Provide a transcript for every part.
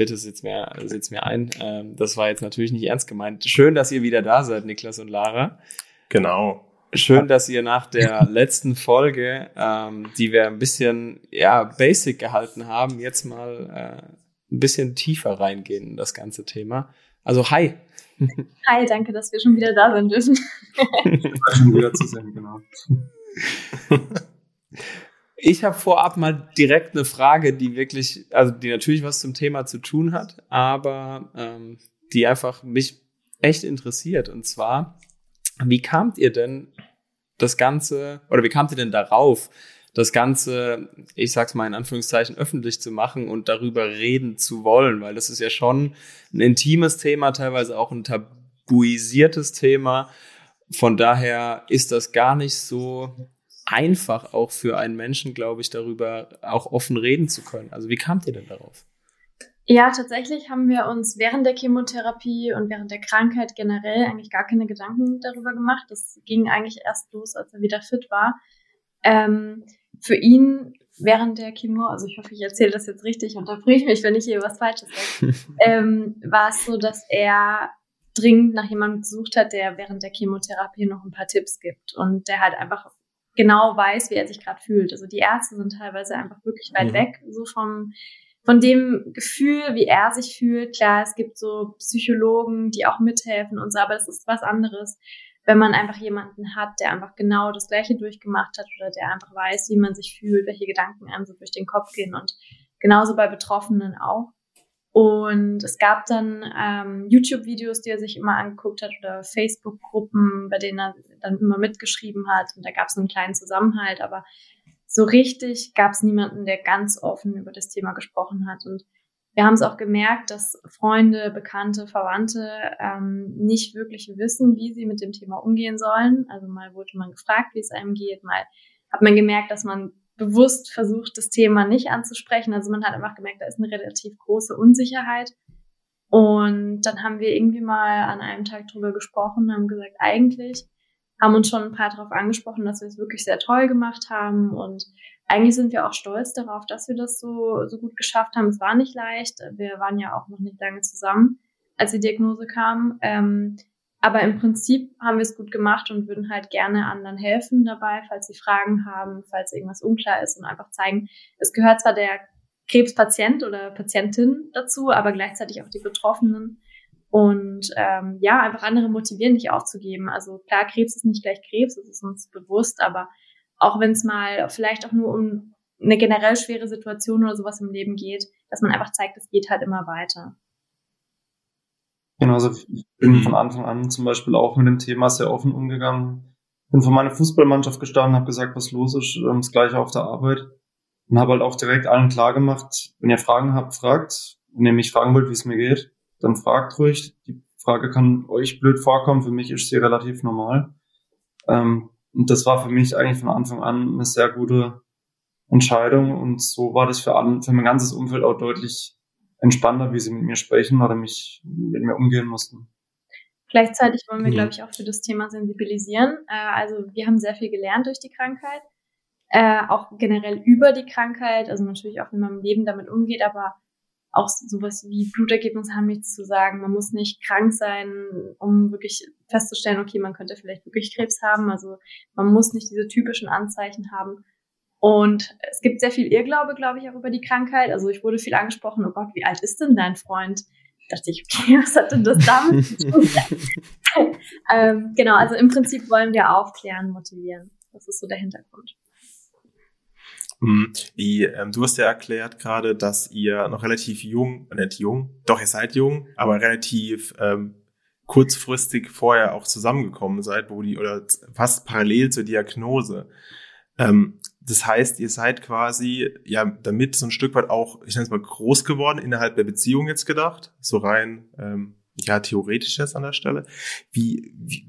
bitte sitz mir, sitz mir ein. Ähm, das war jetzt natürlich nicht ernst gemeint. Schön, dass ihr wieder da seid, Niklas und Lara. Genau. Schön, dass ihr nach der letzten Folge, ähm, die wir ein bisschen ja basic gehalten haben, jetzt mal äh, ein bisschen tiefer reingehen in das ganze Thema. Also hi. Hi, danke, dass wir schon wieder da sein dürfen. schon wieder zu sehen, genau. Ich habe vorab mal direkt eine Frage, die wirklich, also die natürlich was zum Thema zu tun hat, aber ähm, die einfach mich echt interessiert. Und zwar, wie kamt ihr denn das Ganze, oder wie kamt ihr denn darauf, das Ganze, ich sag's mal in Anführungszeichen, öffentlich zu machen und darüber reden zu wollen? Weil das ist ja schon ein intimes Thema, teilweise auch ein tabuisiertes Thema. Von daher ist das gar nicht so einfach auch für einen Menschen, glaube ich, darüber auch offen reden zu können. Also wie kamt ihr denn darauf? Ja, tatsächlich haben wir uns während der Chemotherapie und während der Krankheit generell eigentlich gar keine Gedanken darüber gemacht. Das ging eigentlich erst los, als er wieder fit war. Ähm, für ihn während der Chemo, also ich hoffe, ich erzähle das jetzt richtig, unterbrich mich, wenn ich hier was Falsches sage, ähm, war es so, dass er dringend nach jemandem gesucht hat, der während der Chemotherapie noch ein paar Tipps gibt und der halt einfach genau weiß, wie er sich gerade fühlt. Also die Ärzte sind teilweise einfach wirklich weit mhm. weg, so vom von dem Gefühl, wie er sich fühlt. Klar, es gibt so Psychologen, die auch mithelfen und so, aber das ist was anderes, wenn man einfach jemanden hat, der einfach genau das Gleiche durchgemacht hat oder der einfach weiß, wie man sich fühlt, welche Gedanken einem so durch den Kopf gehen und genauso bei Betroffenen auch. Und es gab dann ähm, YouTube-Videos, die er sich immer angeguckt hat oder Facebook-Gruppen, bei denen er dann immer mitgeschrieben hat. Und da gab es einen kleinen Zusammenhalt, aber so richtig gab es niemanden, der ganz offen über das Thema gesprochen hat. Und wir haben es auch gemerkt, dass Freunde, Bekannte, Verwandte ähm, nicht wirklich wissen, wie sie mit dem Thema umgehen sollen. Also mal wurde man gefragt, wie es einem geht, mal hat man gemerkt, dass man bewusst versucht, das Thema nicht anzusprechen. Also man hat einfach gemerkt, da ist eine relativ große Unsicherheit. Und dann haben wir irgendwie mal an einem Tag drüber gesprochen haben gesagt, eigentlich haben uns schon ein paar darauf angesprochen, dass wir es wirklich sehr toll gemacht haben. Und eigentlich sind wir auch stolz darauf, dass wir das so, so gut geschafft haben. Es war nicht leicht. Wir waren ja auch noch nicht lange zusammen, als die Diagnose kam. Ähm, aber im Prinzip haben wir es gut gemacht und würden halt gerne anderen helfen dabei, falls sie Fragen haben, falls irgendwas unklar ist und einfach zeigen, es gehört zwar der Krebspatient oder Patientin dazu, aber gleichzeitig auch die Betroffenen. Und ähm, ja, einfach andere motivieren, nicht aufzugeben. Also klar, Krebs ist nicht gleich Krebs, das ist uns bewusst, aber auch wenn es mal vielleicht auch nur um eine generell schwere Situation oder sowas im Leben geht, dass man einfach zeigt, es geht halt immer weiter. Genau, also ich bin von Anfang an zum Beispiel auch mit dem Thema sehr offen umgegangen. Bin von meiner Fußballmannschaft gestanden, habe gesagt, was los ist, ähm, das gleiche auf der Arbeit. Und habe halt auch direkt allen klar gemacht, wenn ihr Fragen habt, fragt. Wenn ihr mich fragen wollt, wie es mir geht, dann fragt ruhig. Die Frage kann euch blöd vorkommen, für mich ist sie relativ normal. Ähm, und das war für mich eigentlich von Anfang an eine sehr gute Entscheidung. Und so war das für, für mein ganzes Umfeld auch deutlich entspannter, wie sie mit mir sprechen oder mich mit mir umgehen mussten. Gleichzeitig wollen wir, ja. glaube ich, auch für das Thema sensibilisieren. Äh, also wir haben sehr viel gelernt durch die Krankheit, äh, auch generell über die Krankheit, also natürlich auch, wie man im Leben damit umgeht, aber auch sowas wie Blutergebnisse haben nichts zu sagen. Man muss nicht krank sein, um wirklich festzustellen, okay, man könnte vielleicht wirklich Krebs haben. Also man muss nicht diese typischen Anzeichen haben. Und es gibt sehr viel Irrglaube, glaube ich, auch über die Krankheit. Also ich wurde viel angesprochen, oh Gott, wie alt ist denn dein Freund? Da dachte ich, okay, was hat denn das damit zu tun? ähm, genau, also im Prinzip wollen wir aufklären, motivieren. Das ist so der Hintergrund. Hm, wie, ähm, du hast ja erklärt gerade, dass ihr noch relativ jung, nicht jung, doch ihr seid jung, aber relativ ähm, kurzfristig vorher auch zusammengekommen seid, wo die oder fast parallel zur Diagnose. Ähm, das heißt, ihr seid quasi ja damit so ein Stück weit auch, ich nenne es mal, groß geworden innerhalb der Beziehung jetzt gedacht, so rein ähm, ja theoretisch jetzt an der Stelle. Wie, wie,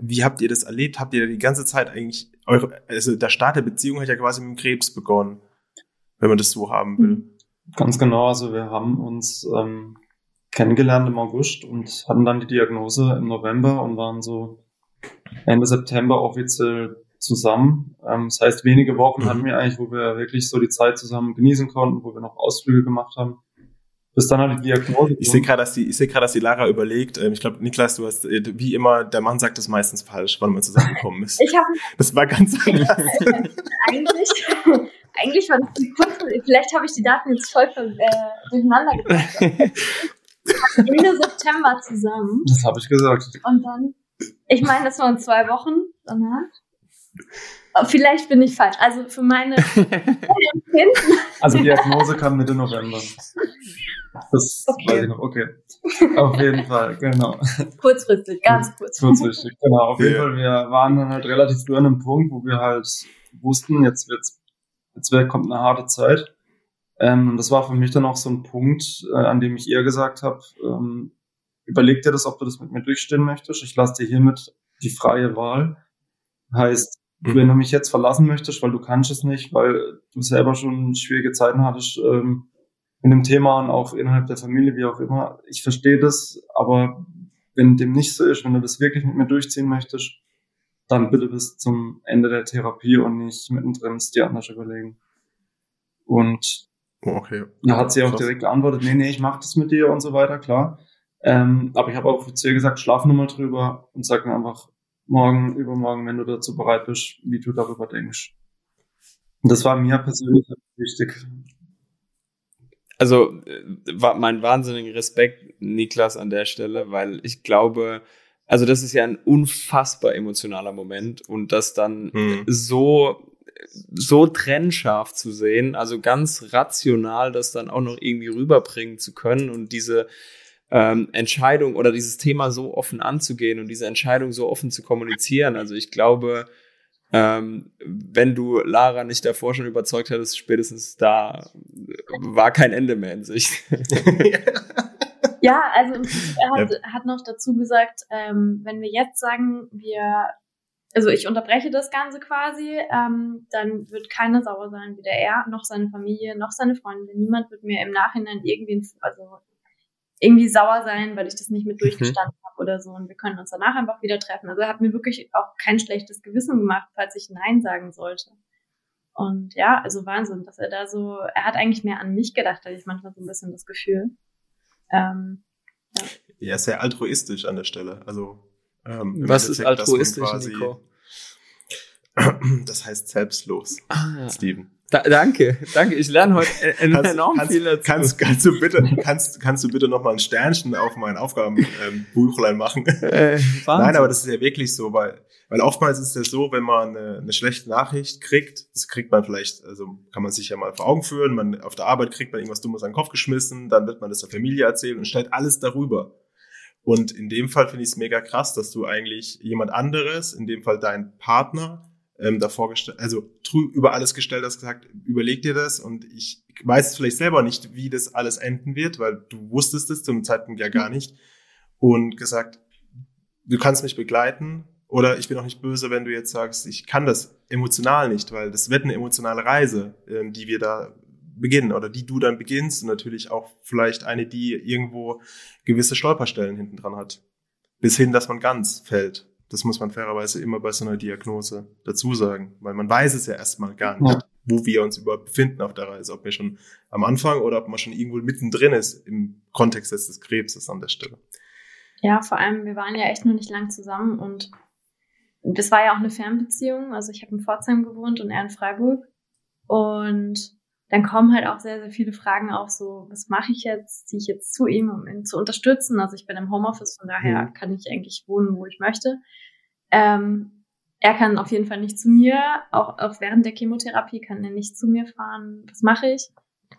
wie habt ihr das erlebt? Habt ihr die ganze Zeit eigentlich eure, also der Start der Beziehung hat ja quasi mit dem Krebs begonnen, wenn man das so haben will. Mhm. Ganz genau, also wir haben uns ähm, kennengelernt im August und hatten dann die Diagnose im November und waren so Ende September offiziell zusammen. Ähm, das heißt, wenige Wochen mhm. hatten wir eigentlich, wo wir wirklich so die Zeit zusammen genießen konnten, wo wir noch Ausflüge gemacht haben. Bis dann halt die Diagnose. Ich sehe gerade, dass die, ich sehe gerade, dass die Lara überlegt. Ähm, ich glaube, Niklas, du hast äh, wie immer, der Mann sagt es meistens falsch, wann man zusammengekommen ist. ich habe. Das war ganz anders. eigentlich, eigentlich war das die kurze. Vielleicht habe ich die Daten jetzt voll äh, durcheinander gebracht. Ende September zusammen. Das habe ich gesagt. Und dann, ich meine, das waren zwei Wochen danach. Oh, vielleicht bin ich falsch. Also für meine Also die Diagnose kam Mitte November. Das okay. weiß ich noch. Okay. Auf jeden Fall, genau. Kurzfristig, ganz kurzfristig. Kurzfristig, genau. Auf jeden Fall, wir waren dann halt relativ früh an einem Punkt, wo wir halt wussten, jetzt wird's, jetzt wird, kommt eine harte Zeit. Ähm, und das war für mich dann auch so ein Punkt, äh, an dem ich ihr gesagt habe, ähm, überleg dir das, ob du das mit mir durchstehen möchtest. Ich lasse dir hiermit die freie Wahl. Heißt, mhm. wenn du mich jetzt verlassen möchtest, weil du kannst es nicht, weil du selber schon schwierige Zeiten hattest ähm, in dem Thema und auch innerhalb der Familie, wie auch immer, ich verstehe das, aber wenn dem nicht so ist, wenn du das wirklich mit mir durchziehen möchtest, dann bitte bis zum Ende der Therapie und nicht mittendrin es dir anders überlegen. Und oh, okay. da hat sie auch direkt geantwortet, nee, nee, ich mach das mit dir und so weiter, klar. Ähm, aber ich habe auch ihr gesagt, schlaf nur mal drüber und sag mir einfach, morgen, übermorgen, wenn du dazu bereit bist, wie du darüber denkst. Und das war mir persönlich wichtig. Also war mein wahnsinniger Respekt, Niklas, an der Stelle, weil ich glaube, also das ist ja ein unfassbar emotionaler Moment und das dann hm. so so trennscharf zu sehen, also ganz rational das dann auch noch irgendwie rüberbringen zu können und diese ähm, Entscheidung oder dieses Thema so offen anzugehen und diese Entscheidung so offen zu kommunizieren. Also ich glaube, ähm, wenn du Lara nicht davor schon überzeugt hättest, spätestens da war kein Ende mehr in Sicht. ja, also er hat, ja. hat noch dazu gesagt, ähm, wenn wir jetzt sagen, wir, also ich unterbreche das Ganze quasi, ähm, dann wird keiner sauer sein, weder er noch seine Familie noch seine Freunde. Niemand wird mir im Nachhinein irgendwie, also irgendwie sauer sein, weil ich das nicht mit mhm. durchgestanden mhm. habe oder so. Und wir können uns danach einfach wieder treffen. Also er hat mir wirklich auch kein schlechtes Gewissen gemacht, falls ich Nein sagen sollte. Und ja, also Wahnsinn, dass er da so, er hat eigentlich mehr an mich gedacht, hatte ich manchmal so ein bisschen das Gefühl. Ähm, ja. ja, sehr altruistisch an der Stelle. Also ähm, was ist altruistisch, quasi, Nico? Das heißt selbstlos, ah, Steven. Da, danke, danke. Ich lerne heute kannst, enorm kannst, viel dazu. Kannst, kannst du bitte, kannst, kannst du bitte noch mal ein Sternchen auf mein Aufgabenbuchlein ähm, machen? Äh, Nein, aber das ist ja wirklich so, weil, weil oftmals ist es ja so, wenn man eine, eine schlechte Nachricht kriegt, das kriegt man vielleicht, also kann man sich ja mal vor Augen führen, man auf der Arbeit kriegt man irgendwas Dummes an den Kopf geschmissen, dann wird man das der Familie erzählen und stellt alles darüber. Und in dem Fall finde ich es mega krass, dass du eigentlich jemand anderes, in dem Fall dein Partner, ähm, davor gestellt, also über alles gestellt hast, gesagt, überleg dir das und ich weiß vielleicht selber nicht, wie das alles enden wird, weil du wusstest es zum Zeitpunkt ja gar nicht und gesagt, du kannst mich begleiten oder ich bin auch nicht böse, wenn du jetzt sagst, ich kann das emotional nicht, weil das wird eine emotionale Reise, ähm, die wir da beginnen oder die du dann beginnst und natürlich auch vielleicht eine, die irgendwo gewisse Stolperstellen hinten dran hat. Bis hin, dass man ganz fällt. Das muss man fairerweise immer bei so einer Diagnose dazu sagen, weil man weiß es ja erstmal gar nicht, ja. wo wir uns überhaupt befinden auf der Reise, ob wir schon am Anfang oder ob man schon irgendwo mittendrin ist im Kontext des Krebses an der Stelle. Ja, vor allem, wir waren ja echt noch nicht lang zusammen und das war ja auch eine Fernbeziehung. Also ich habe in Pforzheim gewohnt und er in Freiburg. Und dann kommen halt auch sehr, sehr viele Fragen auf, so, was mache ich jetzt? Ziehe ich jetzt zu ihm, um ihn zu unterstützen? Also ich bin im Homeoffice, von daher mhm. kann ich eigentlich wohnen, wo ich möchte. Ähm, er kann auf jeden Fall nicht zu mir, auch, auch während der Chemotherapie kann er nicht zu mir fahren. Was mache ich?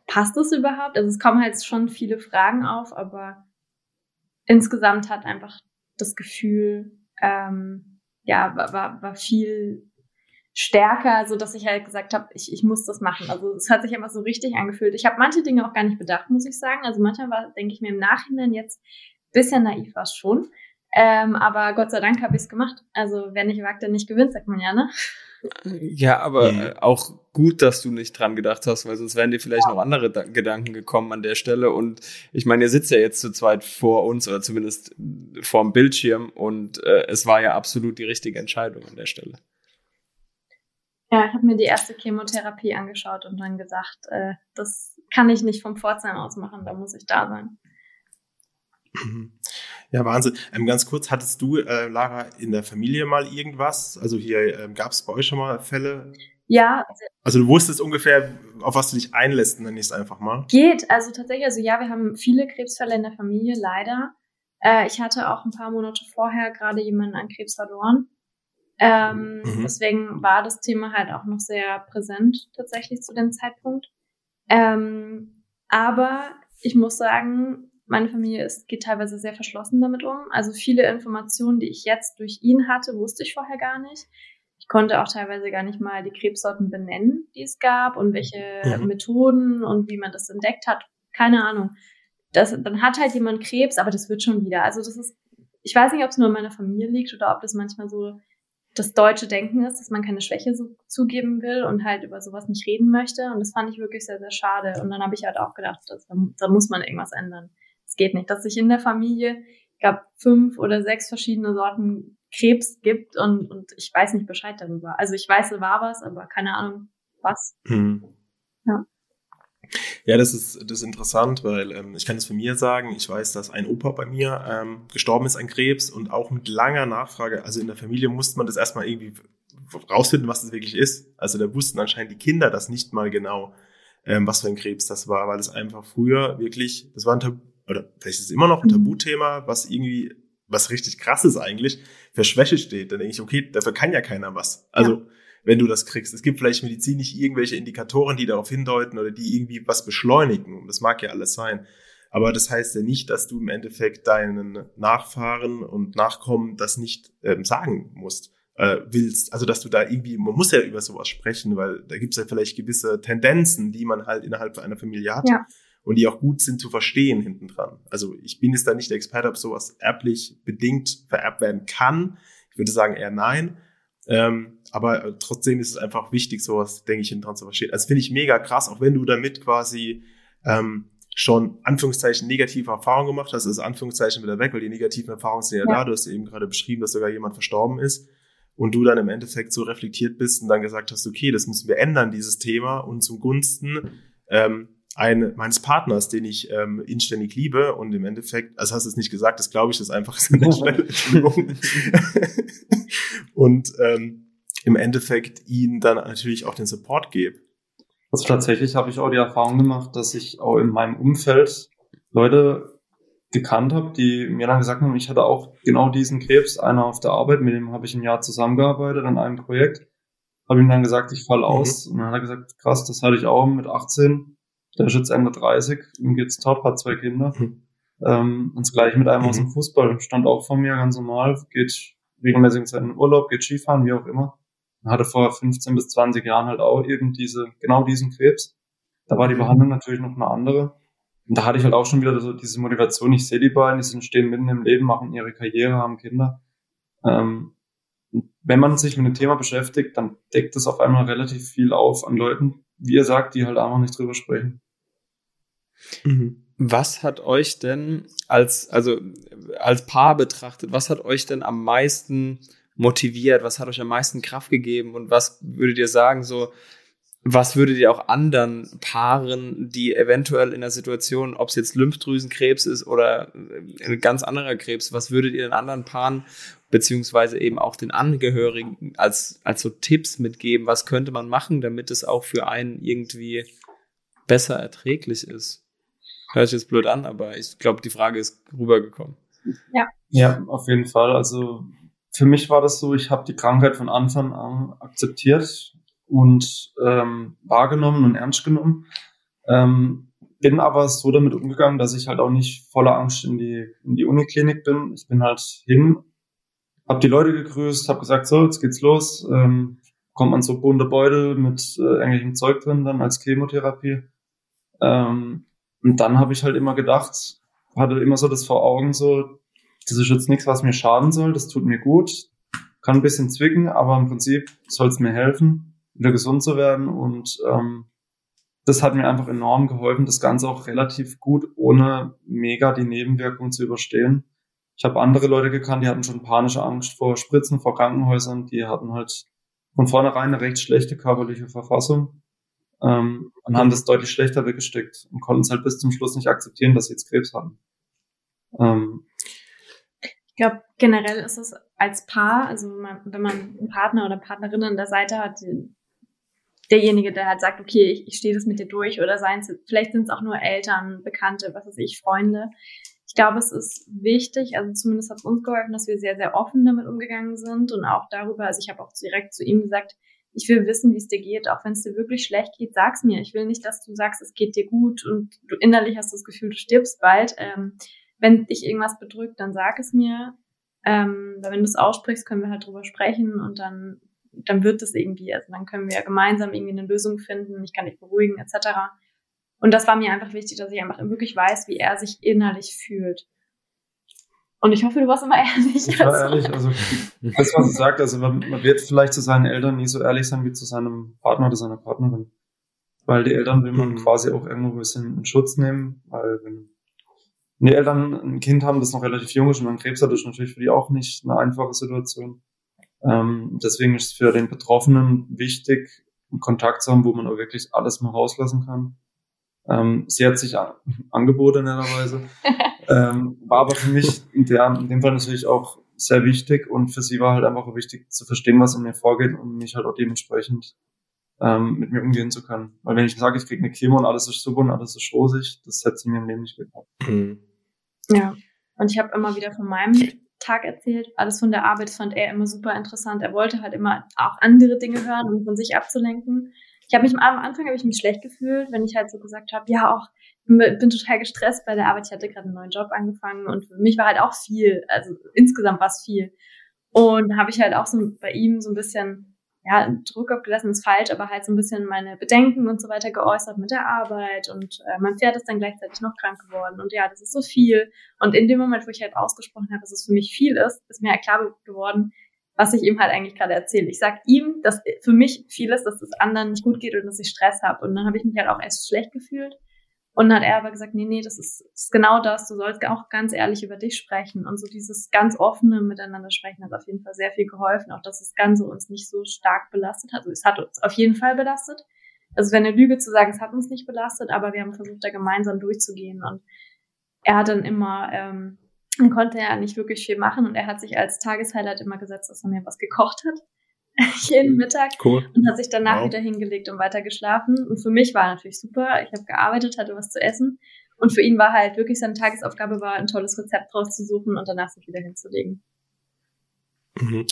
Passt das überhaupt? Also es kommen halt schon viele Fragen auf, aber insgesamt hat einfach das Gefühl, ähm, ja, war, war, war viel stärker, so dass ich halt gesagt habe, ich, ich muss das machen. Also es hat sich einfach so richtig angefühlt. Ich habe manche Dinge auch gar nicht bedacht, muss ich sagen. Also manchmal war, denke ich mir im Nachhinein jetzt bisschen naiv war es schon. Ähm, aber Gott sei Dank habe ich es gemacht. Also wer nicht wagt, der nicht gewinnt, sagt man ja, ne? Ja, aber mhm. auch gut, dass du nicht dran gedacht hast, weil sonst wären dir vielleicht ja. noch andere da Gedanken gekommen an der Stelle. Und ich meine, ihr sitzt ja jetzt zu zweit vor uns oder zumindest vor dem Bildschirm und äh, es war ja absolut die richtige Entscheidung an der Stelle. Ja, ich habe mir die erste Chemotherapie angeschaut und dann gesagt, äh, das kann ich nicht vom Pforzheim aus machen, da muss ich da sein. Ja, Wahnsinn. Ähm, ganz kurz, hattest du, äh, Lara, in der Familie mal irgendwas? Also hier ähm, gab es bei euch schon mal Fälle? Ja. Also du wusstest ungefähr, auf was du dich einlässt, nenne ich es einfach mal. Geht, also tatsächlich, also ja, wir haben viele Krebsfälle in der Familie, leider. Äh, ich hatte auch ein paar Monate vorher gerade jemanden an Krebs verloren. Ähm, mhm. Deswegen war das Thema halt auch noch sehr präsent tatsächlich zu dem Zeitpunkt. Ähm, aber ich muss sagen, meine Familie ist, geht teilweise sehr verschlossen damit um. Also viele Informationen, die ich jetzt durch ihn hatte, wusste ich vorher gar nicht. Ich konnte auch teilweise gar nicht mal die Krebssorten benennen, die es gab und welche mhm. Methoden und wie man das entdeckt hat. Keine Ahnung. Das, dann hat halt jemand Krebs, aber das wird schon wieder. Also das ist, ich weiß nicht, ob es nur in meiner Familie liegt oder ob das manchmal so das deutsche Denken ist, dass man keine Schwäche so zugeben will und halt über sowas nicht reden möchte. Und das fand ich wirklich sehr, sehr schade. Und dann habe ich halt auch gedacht, dass, da muss man irgendwas ändern es geht nicht, dass sich in der Familie, ich glaube, fünf oder sechs verschiedene Sorten Krebs gibt und, und ich weiß nicht Bescheid darüber. Also ich weiß, es war was, aber keine Ahnung, was. Mhm. Ja. Ja, das ist, das ist interessant, weil ähm, ich kann es von mir sagen, ich weiß, dass ein Opa bei mir ähm, gestorben ist an Krebs und auch mit langer Nachfrage, also in der Familie musste man das erstmal irgendwie rausfinden, was das wirklich ist. Also da wussten anscheinend die Kinder das nicht mal genau, ähm, was für ein Krebs das war, weil es einfach früher wirklich, das war ein oder vielleicht ist es immer noch ein mhm. Tabuthema, was irgendwie, was richtig krass ist eigentlich, für Schwäche steht. Dann denke ich, okay, dafür kann ja keiner was. Also, ja. Wenn du das kriegst. Es gibt vielleicht medizinisch irgendwelche Indikatoren, die darauf hindeuten oder die irgendwie was beschleunigen. Und das mag ja alles sein. Aber das heißt ja nicht, dass du im Endeffekt deinen Nachfahren und Nachkommen das nicht ähm, sagen musst, äh, willst. Also dass du da irgendwie, man muss ja über sowas sprechen, weil da gibt es ja vielleicht gewisse Tendenzen, die man halt innerhalb einer Familie hat. Ja und die auch gut sind zu verstehen hinten dran. Also ich bin jetzt da nicht der Experte, ob sowas erblich bedingt vererbt werden kann. Ich würde sagen eher nein. Ähm, aber äh, trotzdem ist es einfach wichtig, sowas, denke ich, hinten dran zu verstehen. Also finde ich mega krass, auch wenn du damit quasi ähm, schon Anführungszeichen negative Erfahrungen gemacht hast, also Anführungszeichen wieder weg, weil die negativen Erfahrungen sind ja, ja. da. Du hast eben gerade beschrieben, dass sogar jemand verstorben ist und du dann im Endeffekt so reflektiert bist und dann gesagt hast, okay, das müssen wir ändern, dieses Thema und zum Gunsten ähm, ein, meines Partners, den ich ähm, inständig liebe und im Endeffekt, also hast du es nicht gesagt, das glaube ich, das einfach ist eine Stelle, Entschuldigung. und ähm, im Endeffekt ihnen dann natürlich auch den Support gebe. Also tatsächlich habe ich auch die Erfahrung gemacht, dass ich auch in meinem Umfeld Leute gekannt habe, die mir dann gesagt haben, ich hatte auch genau diesen Krebs, einer auf der Arbeit, mit dem habe ich ein Jahr zusammengearbeitet an einem Projekt, habe ihm dann gesagt, ich fall aus mhm. und dann hat er gesagt, krass, das hatte ich auch mit 18 der ist jetzt Ende 30, ihm geht's top, hat zwei Kinder. Mhm. Ähm, und das gleiche mit einem mhm. aus dem Fußball. Stand auch vor mir ganz normal, geht regelmäßig in seinen Urlaub, geht Skifahren, wie auch immer. Hatte vor 15 bis 20 Jahren halt auch eben diese, genau diesen Krebs. Da war die mhm. Behandlung natürlich noch eine andere. Und da hatte ich halt auch schon wieder so diese Motivation, ich sehe die beiden, die sind stehen mitten im Leben, machen ihre Karriere, haben Kinder. Ähm, wenn man sich mit dem Thema beschäftigt, dann deckt es auf einmal relativ viel auf an Leuten, wie ihr sagt, die halt einfach nicht drüber sprechen. Mhm. Was hat euch denn als, also als Paar betrachtet, was hat euch denn am meisten motiviert? Was hat euch am meisten Kraft gegeben? Und was würdet ihr sagen, so, was würdet ihr auch anderen Paaren, die eventuell in der Situation, ob es jetzt Lymphdrüsenkrebs ist oder ein ganz anderer Krebs, was würdet ihr den anderen Paaren beziehungsweise eben auch den Angehörigen als, als so Tipps mitgeben? Was könnte man machen, damit es auch für einen irgendwie besser erträglich ist? Hört sich jetzt blöd an, aber ich glaube, die Frage ist rübergekommen. Ja. Ja, auf jeden Fall. Also für mich war das so, ich habe die Krankheit von Anfang an akzeptiert und ähm, wahrgenommen und ernst genommen. Ähm, bin aber so damit umgegangen, dass ich halt auch nicht voller Angst in die, in die Uniklinik bin. Ich bin halt hin, habe die Leute gegrüßt, habe gesagt, so, jetzt geht's los, ähm, bekommt man so bunte Beutel mit äh, irgendwelchem Zeug drin dann als Chemotherapie. Ähm, und dann habe ich halt immer gedacht, hatte immer so das vor Augen so, das ist jetzt nichts, was mir schaden soll, das tut mir gut, kann ein bisschen zwicken, aber im Prinzip soll es mir helfen, wieder gesund zu werden und ähm, das hat mir einfach enorm geholfen, das Ganze auch relativ gut ohne mega die Nebenwirkungen zu überstehen. Ich habe andere Leute gekannt, die hatten schon panische Angst vor Spritzen, vor Krankenhäusern, die hatten halt von vornherein eine recht schlechte körperliche Verfassung ähm, und haben das deutlich schlechter weggesteckt und konnten es halt bis zum Schluss nicht akzeptieren, dass sie jetzt Krebs hatten. Ähm, ich glaube, generell ist es als Paar, also wenn man einen Partner oder Partnerin an der Seite hat, derjenige, der halt sagt, okay, ich, ich stehe das mit dir durch oder seien es, vielleicht sind es auch nur Eltern, Bekannte, was weiß ich, Freunde. Ich glaube, es ist wichtig, also zumindest hat es uns geholfen, dass wir sehr, sehr offen damit umgegangen sind und auch darüber, also ich habe auch direkt zu ihm gesagt, ich will wissen, wie es dir geht, auch wenn es dir wirklich schlecht geht, sag's mir. Ich will nicht, dass du sagst, es geht dir gut und du innerlich hast das Gefühl, du stirbst bald. Ähm, wenn dich irgendwas bedrückt, dann sag es mir. Ähm, weil wenn du es aussprichst, können wir halt drüber sprechen und dann, dann wird es irgendwie. Also dann können wir gemeinsam irgendwie eine Lösung finden. Ich kann dich beruhigen, etc. Und das war mir einfach wichtig, dass ich einfach wirklich weiß, wie er sich innerlich fühlt. Und ich hoffe, du warst immer ehrlich. Ich war ehrlich, also das, was ich sagt, also man, man, wird vielleicht zu seinen Eltern nie so ehrlich sein wie zu seinem Partner oder seiner Partnerin. Weil die Eltern will man mhm. quasi auch irgendwo ein bisschen in Schutz nehmen, weil wenn die Eltern ein Kind haben, das noch relativ jung ist und man Krebs hat, ist natürlich für die auch nicht eine einfache Situation. Ähm, deswegen ist es für den Betroffenen wichtig, einen Kontakt zu haben, wo man auch wirklich alles mal rauslassen kann. Ähm, sie hat sich an, angeboten, netterweise. ähm, war aber für mich in, der, in dem Fall natürlich auch sehr wichtig und für sie war halt einfach wichtig zu verstehen, was in mir vorgeht und mich halt auch dementsprechend ähm, mit mir umgehen zu können. Weil wenn ich sage, ich kriege eine Chemo und alles ist super und alles ist rosig, das hätte sie mir im Leben nicht geglaubt. Mhm. Ja, und ich habe immer wieder von meinem Tag erzählt. Alles von der Arbeit fand er immer super interessant. Er wollte halt immer auch andere Dinge hören, um von sich abzulenken ich habe mich am Anfang habe ich mich schlecht gefühlt, wenn ich halt so gesagt habe, ja auch bin total gestresst bei der Arbeit. Ich hatte gerade einen neuen Job angefangen und für mich war halt auch viel, also insgesamt war es viel. Und habe ich halt auch so bei ihm so ein bisschen, ja, Druck abgelassen ist falsch, aber halt so ein bisschen meine Bedenken und so weiter geäußert mit der Arbeit und äh, mein Pferd ist dann gleichzeitig noch krank geworden und ja, das ist so viel. Und in dem Moment, wo ich halt ausgesprochen habe, dass es für mich viel ist, ist mir halt klar geworden, was ich ihm halt eigentlich gerade erzähle. Ich sag ihm, dass für mich viel ist, dass es anderen nicht gut geht und dass ich Stress habe. Und dann habe ich mich halt auch erst schlecht gefühlt. Und dann hat er aber gesagt, nee, nee, das ist, ist genau das, du sollst auch ganz ehrlich über dich sprechen. Und so dieses ganz offene Miteinander sprechen hat auf jeden Fall sehr viel geholfen, auch dass das Ganze uns nicht so stark belastet hat. Also es hat uns auf jeden Fall belastet. Also wenn eine Lüge zu sagen, es hat uns nicht belastet, aber wir haben versucht, da gemeinsam durchzugehen. Und er hat dann immer ähm, konnte er nicht wirklich viel machen und er hat sich als Tageshighlight immer gesetzt, dass er mir was gekocht hat. jeden Mittag cool. und hat sich danach wow. wieder hingelegt und weiter geschlafen. Und für mich war natürlich super. Ich habe gearbeitet, hatte was zu essen. Und für ihn war halt wirklich seine Tagesaufgabe war, ein tolles Rezept rauszusuchen und danach sich wieder hinzulegen. Mhm.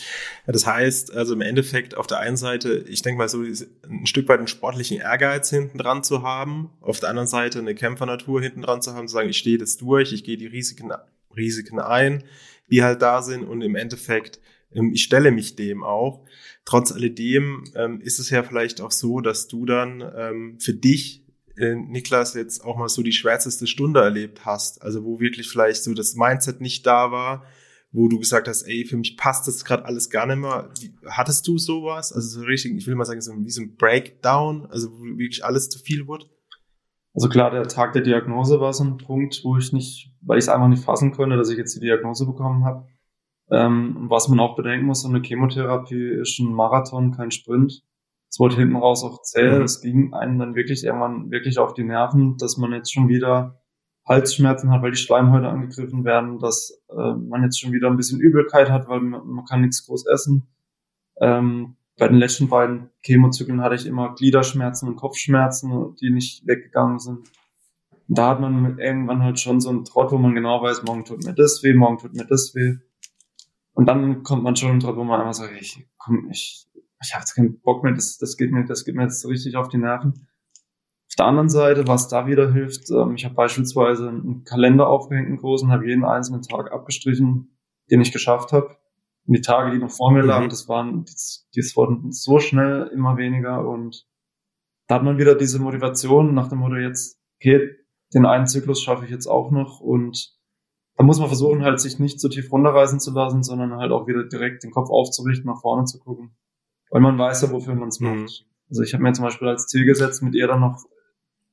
Ja, das heißt, also im Endeffekt auf der einen Seite, ich denke mal so ein Stück weit einen sportlichen Ehrgeiz hinten dran zu haben, auf der anderen Seite eine Kämpfernatur hinten dran zu haben, zu sagen, ich stehe das durch, ich gehe die Risiken Risiken ein, die halt da sind und im Endeffekt, ich stelle mich dem auch. Trotz alledem ähm, ist es ja vielleicht auch so, dass du dann ähm, für dich äh, Niklas jetzt auch mal so die schwärzeste Stunde erlebt hast, also wo wirklich vielleicht so das Mindset nicht da war, wo du gesagt hast, ey, für mich passt das gerade alles gar nicht mehr. Wie, hattest du sowas? Also so richtig, ich will mal sagen, so wie so ein Breakdown, also wo wirklich alles zu viel wurde? Also klar, der Tag der Diagnose war so ein Punkt, wo ich nicht, weil ich es einfach nicht fassen konnte, dass ich jetzt die Diagnose bekommen habe. Ähm, was man auch bedenken muss, so eine Chemotherapie ist ein Marathon, kein Sprint. Es wurde hinten raus auch zäh. Mhm. Es ging einem dann wirklich irgendwann wirklich auf die Nerven, dass man jetzt schon wieder Halsschmerzen hat, weil die Schleimhäute angegriffen werden, dass äh, man jetzt schon wieder ein bisschen Übelkeit hat, weil man, man kann nichts groß essen. Ähm, bei den letzten beiden Chemozyklen hatte ich immer Gliederschmerzen und Kopfschmerzen, die nicht weggegangen sind. Und da hat man irgendwann halt schon so einen Trott, wo man genau weiß, morgen tut mir das weh, morgen tut mir das weh. Und dann kommt man schon Trott, wo man einfach sagt, ich komm, ich, ich habe jetzt keinen Bock mehr, das, das geht mir, das geht mir jetzt so richtig auf die Nerven. Auf der anderen Seite, was da wieder hilft, ähm, ich habe beispielsweise einen Kalender aufgehängt, einen großen, habe jeden einzelnen Tag abgestrichen, den ich geschafft habe Und die Tage, die noch vor mir lagen, mhm. das waren, das, das wurden so schnell immer weniger und da hat man wieder diese Motivation nach dem Motto jetzt, okay, den einen Zyklus schaffe ich jetzt auch noch und da muss man versuchen, halt sich nicht so tief runterreißen zu lassen, sondern halt auch wieder direkt den Kopf aufzurichten, nach vorne zu gucken. Weil man weiß ja, wofür man es mhm. macht. Also ich habe mir zum Beispiel als Ziel gesetzt, mit ihr dann noch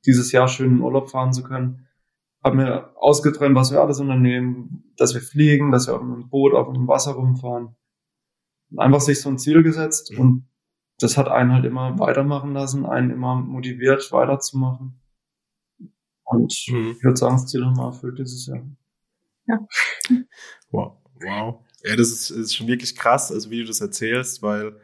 dieses Jahr schön in Urlaub fahren zu können. Habe mir ausgetrennt, was wir alles unternehmen, dass wir fliegen, dass wir auf einem Boot auf dem Wasser rumfahren. Und einfach sich so ein Ziel gesetzt und das hat einen halt immer weitermachen lassen, einen immer motiviert weiterzumachen. Und mhm. ich würde sagen, das Ziel haben wir erfüllt dieses Jahr. Ja. Wow. Wow. Ja, das ist, ist schon wirklich krass, also wie du das erzählst, weil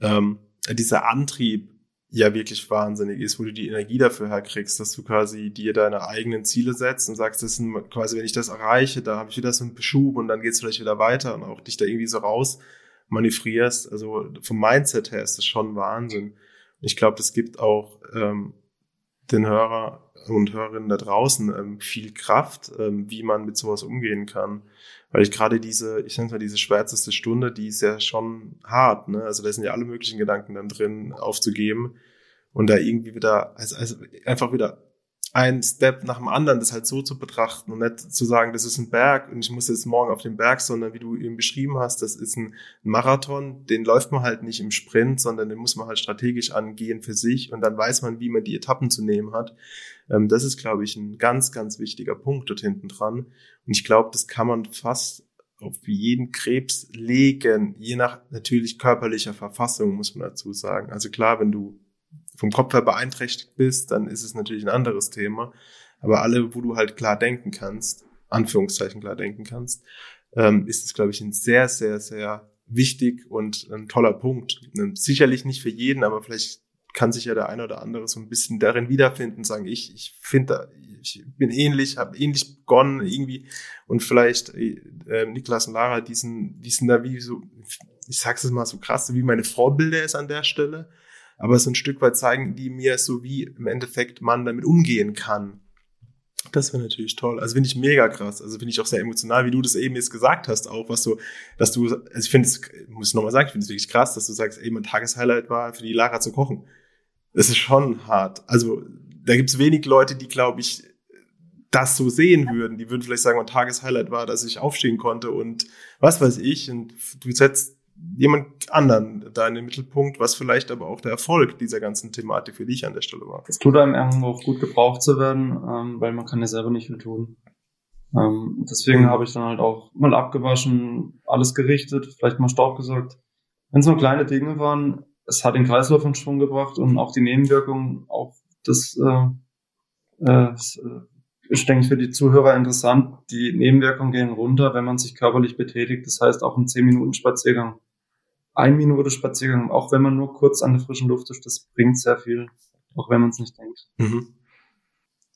ähm, dieser Antrieb ja wirklich wahnsinnig ist, wo du die Energie dafür herkriegst, dass du quasi dir deine eigenen Ziele setzt und sagst, das sind quasi, wenn ich das erreiche, da habe ich wieder so einen Beschub und dann geht's vielleicht wieder weiter und auch dich da irgendwie so raus manövrierst. Also vom Mindset her ist das schon Wahnsinn. Und ich glaube, das gibt auch ähm, den Hörer und Hörerinnen da draußen ähm, viel Kraft, ähm, wie man mit sowas umgehen kann. Weil ich gerade diese, ich nenne mal diese schwärzeste Stunde, die ist ja schon hart, ne? Also da sind ja alle möglichen Gedanken dann drin aufzugeben und da irgendwie wieder, also, also einfach wieder ein Step nach dem anderen, das halt so zu betrachten und nicht zu sagen, das ist ein Berg und ich muss jetzt morgen auf den Berg, sondern wie du eben beschrieben hast, das ist ein Marathon, den läuft man halt nicht im Sprint, sondern den muss man halt strategisch angehen für sich und dann weiß man, wie man die Etappen zu nehmen hat. Ähm, das ist, glaube ich, ein ganz, ganz wichtiger Punkt dort hinten dran. Und ich glaube, das kann man fast auf jeden Krebs legen, je nach natürlich körperlicher Verfassung, muss man dazu sagen. Also klar, wenn du vom Kopf her beeinträchtigt bist, dann ist es natürlich ein anderes Thema. Aber alle, wo du halt klar denken kannst, Anführungszeichen klar denken kannst, ähm, ist es, glaube ich, ein sehr, sehr, sehr wichtig und ein toller Punkt. Ähm, sicherlich nicht für jeden, aber vielleicht kann sich ja der eine oder andere so ein bisschen darin wiederfinden, sagen, ich, ich finde, ich bin ähnlich, habe ähnlich begonnen irgendwie und vielleicht äh, Niklas und Lara, diesen, diesen da wie so, ich sag's es mal so krass, wie meine Vorbilder ist an der Stelle aber so ein Stück weit zeigen die mir so, wie im Endeffekt man damit umgehen kann. Das wäre natürlich toll. Also finde ich mega krass. Also finde ich auch sehr emotional, wie du das eben jetzt gesagt hast, auch was so, dass du, also ich finde es, muss ich nochmal sagen, ich finde es wirklich krass, dass du sagst, ey, mein Tageshighlight war für die Lara zu kochen. Das ist schon hart. Also da gibt es wenig Leute, die, glaube ich, das so sehen würden. Die würden vielleicht sagen, mein Tageshighlight war, dass ich aufstehen konnte und was weiß ich. Und du setzt jemand anderen da in den Mittelpunkt, was vielleicht aber auch der Erfolg dieser ganzen Thematik für dich an der Stelle war. Es tut einem irgendwo auch gut gebraucht zu werden, ähm, weil man kann ja selber nicht viel tun. Ähm, deswegen mhm. habe ich dann halt auch mal abgewaschen, alles gerichtet, vielleicht mal Staub gesorgt. Wenn es nur kleine Dinge waren, es hat den Kreislauf in Schwung gebracht und auch die Nebenwirkungen, auch das äh, äh, ist, denke ich, für die Zuhörer interessant. Die Nebenwirkungen gehen runter, wenn man sich körperlich betätigt. Das heißt, auch ein 10-Minuten-Spaziergang ein Minute Spaziergang, auch wenn man nur kurz an der frischen Luft ist, das bringt sehr viel, auch wenn man es nicht denkt. Mhm.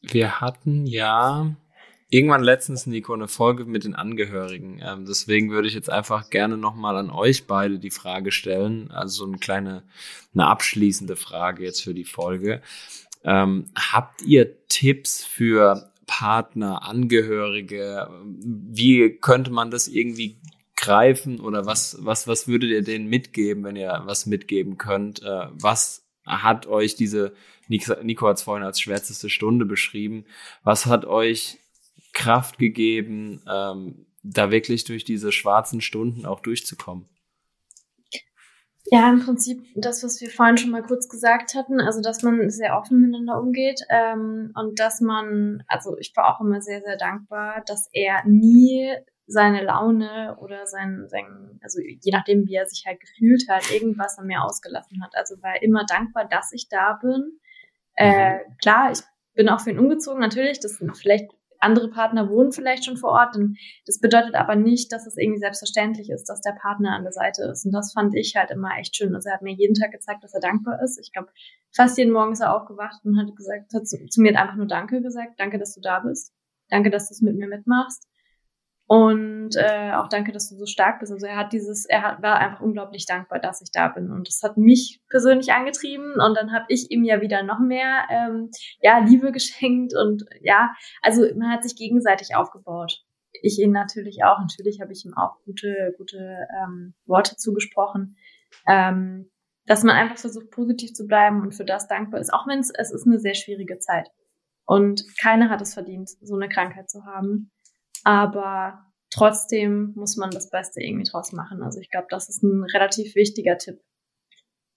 Wir hatten ja irgendwann letztens, Nico, eine Folge mit den Angehörigen. Ähm, deswegen würde ich jetzt einfach gerne nochmal an euch beide die Frage stellen. Also so eine kleine, eine abschließende Frage jetzt für die Folge. Ähm, habt ihr Tipps für Partner, Angehörige? Wie könnte man das irgendwie greifen oder was, was, was würdet ihr denen mitgeben, wenn ihr was mitgeben könnt? Äh, was hat euch diese, Nico hat es vorhin als schwärzeste Stunde beschrieben, was hat euch Kraft gegeben, ähm, da wirklich durch diese schwarzen Stunden auch durchzukommen? Ja, im Prinzip das, was wir vorhin schon mal kurz gesagt hatten, also dass man sehr offen miteinander umgeht ähm, und dass man, also ich war auch immer sehr, sehr dankbar, dass er nie seine Laune oder sein, sein, also je nachdem, wie er sich halt gefühlt hat, irgendwas an mir ausgelassen hat. Also war immer dankbar, dass ich da bin. Äh, mhm. klar, ich bin auch für ihn umgezogen, natürlich. Das sind vielleicht andere Partner wohnen vielleicht schon vor Ort. Und das bedeutet aber nicht, dass es irgendwie selbstverständlich ist, dass der Partner an der Seite ist. Und das fand ich halt immer echt schön. Also er hat mir jeden Tag gezeigt, dass er dankbar ist. Ich glaube, fast jeden Morgen ist er aufgewacht und hat gesagt, hat zu, zu mir einfach nur Danke gesagt. Danke, dass du da bist. Danke, dass du es mit mir mitmachst. Und äh, auch danke, dass du so stark bist. Also er hat dieses, er hat, war einfach unglaublich dankbar, dass ich da bin. Und das hat mich persönlich angetrieben. Und dann habe ich ihm ja wieder noch mehr ähm, ja, Liebe geschenkt. Und ja, also man hat sich gegenseitig aufgebaut. ich ihn natürlich auch. Natürlich habe ich ihm auch gute, gute ähm, Worte zugesprochen. Ähm, dass man einfach versucht, positiv zu bleiben und für das dankbar ist, auch wenn es, es ist eine sehr schwierige Zeit. Und keiner hat es verdient, so eine Krankheit zu haben. Aber trotzdem muss man das Beste irgendwie draus machen. Also ich glaube, das ist ein relativ wichtiger Tipp.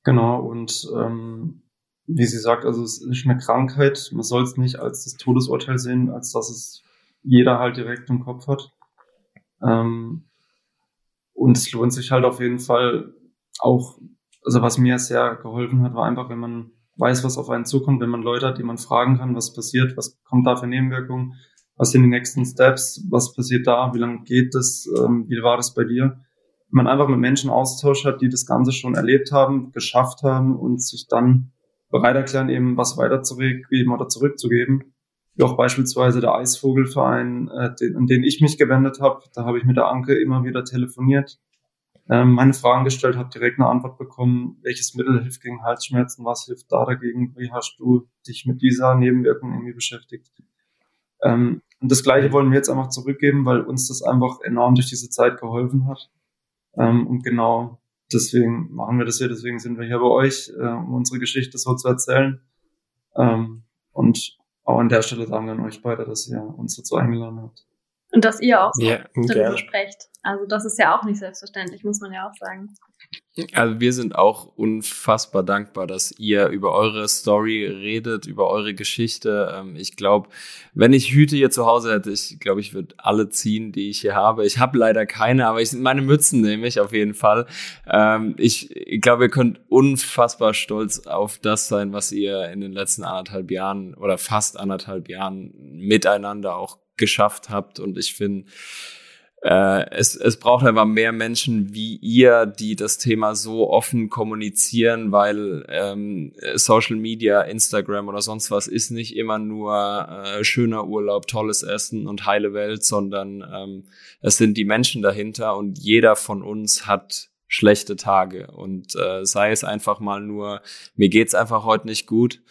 Genau, und ähm, wie sie sagt, also es ist eine Krankheit. Man soll es nicht als das Todesurteil sehen, als dass es jeder halt direkt im Kopf hat. Ähm, und es lohnt sich halt auf jeden Fall auch, also was mir sehr geholfen hat, war einfach, wenn man weiß, was auf einen zukommt, wenn man Leute hat, die man fragen kann, was passiert, was kommt da für Nebenwirkungen, was sind die nächsten Steps, was passiert da, wie lange geht das, ähm, wie war das bei dir? Wenn man einfach mit Menschen Austausch hat, die das Ganze schon erlebt haben, geschafft haben und sich dann bereit erklären, eben was weiterzugeben oder zurückzugeben. Wie auch beispielsweise der Eisvogelverein, äh, den, an den ich mich gewendet habe. Da habe ich mit der Anke immer wieder telefoniert, ähm, meine Fragen gestellt, habe direkt eine Antwort bekommen, welches Mittel hilft gegen Halsschmerzen, was hilft da dagegen, wie hast du dich mit dieser Nebenwirkung irgendwie beschäftigt. Ähm, und das Gleiche wollen wir jetzt einfach zurückgeben, weil uns das einfach enorm durch diese Zeit geholfen hat. Ähm, und genau deswegen machen wir das hier, deswegen sind wir hier bei euch, äh, um unsere Geschichte so zu erzählen. Ähm, und auch an der Stelle sagen wir an euch beide, dass ihr uns dazu eingeladen habt. Und dass ihr auch so yeah, darüber gerne. sprecht. Also das ist ja auch nicht selbstverständlich, muss man ja auch sagen. Also wir sind auch unfassbar dankbar, dass ihr über eure Story redet, über eure Geschichte. Ähm, ich glaube, wenn ich Hüte hier zu Hause hätte, ich glaube, ich würde alle ziehen, die ich hier habe. Ich habe leider keine, aber ich meine Mützen nehme ich auf jeden Fall. Ähm, ich glaube, ihr könnt unfassbar stolz auf das sein, was ihr in den letzten anderthalb Jahren oder fast anderthalb Jahren miteinander auch geschafft habt. Und ich finde, äh, es, es braucht einfach mehr Menschen wie ihr, die das Thema so offen kommunizieren, weil ähm, Social Media, Instagram oder sonst was ist nicht immer nur äh, schöner Urlaub, tolles Essen und heile Welt, sondern ähm, es sind die Menschen dahinter und jeder von uns hat schlechte Tage. Und äh, sei es einfach mal nur, mir geht's einfach heute nicht gut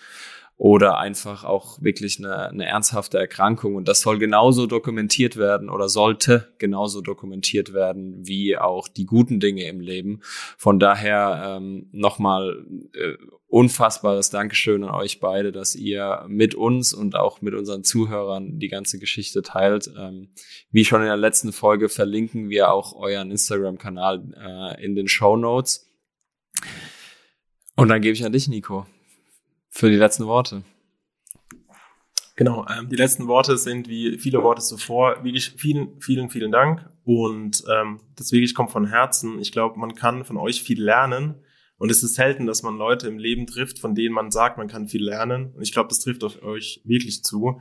oder einfach auch wirklich eine, eine ernsthafte Erkrankung. Und das soll genauso dokumentiert werden oder sollte genauso dokumentiert werden wie auch die guten Dinge im Leben. Von daher ähm, nochmal äh, unfassbares Dankeschön an euch beide, dass ihr mit uns und auch mit unseren Zuhörern die ganze Geschichte teilt. Ähm, wie schon in der letzten Folge verlinken wir auch euren Instagram-Kanal äh, in den Show Notes. Und dann gebe ich an dich, Nico für die letzten Worte. Genau, ähm, die letzten Worte sind wie viele Worte zuvor. Wirklich vielen, vielen, vielen Dank. Und ähm, das wirklich kommt von Herzen. Ich glaube, man kann von euch viel lernen. Und es ist selten, dass man Leute im Leben trifft, von denen man sagt, man kann viel lernen. Und ich glaube, das trifft auf euch wirklich zu.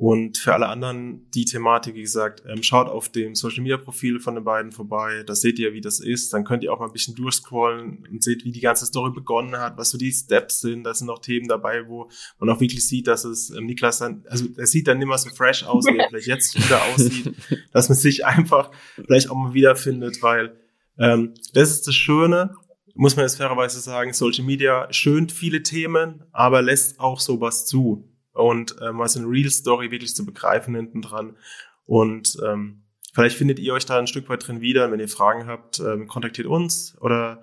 Und für alle anderen die Thematik, wie gesagt, ähm, schaut auf dem Social Media Profil von den beiden vorbei. Da seht ihr, wie das ist. Dann könnt ihr auch mal ein bisschen durchscrollen und seht, wie die ganze Story begonnen hat, was so die Steps sind. Da sind noch Themen dabei, wo man auch wirklich sieht, dass es ähm, Niklas dann, also er sieht dann nicht mehr so fresh aus, wie er vielleicht jetzt wieder aussieht, dass man sich einfach vielleicht auch mal wiederfindet, weil ähm, das ist das Schöne, muss man jetzt fairerweise sagen, Social Media schönt viele Themen, aber lässt auch sowas zu und äh, mal so eine Real Story wirklich zu begreifen hinten dran. Und ähm, vielleicht findet ihr euch da ein Stück weit drin wieder. Wenn ihr Fragen habt, ähm, kontaktiert uns oder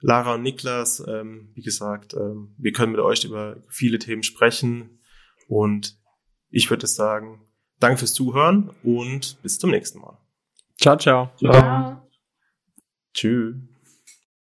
Lara und Niklas. Ähm, wie gesagt, ähm, wir können mit euch über viele Themen sprechen. Und ich würde sagen, danke fürs Zuhören und bis zum nächsten Mal. Ciao, ciao. Ciao. ciao. Tschüss.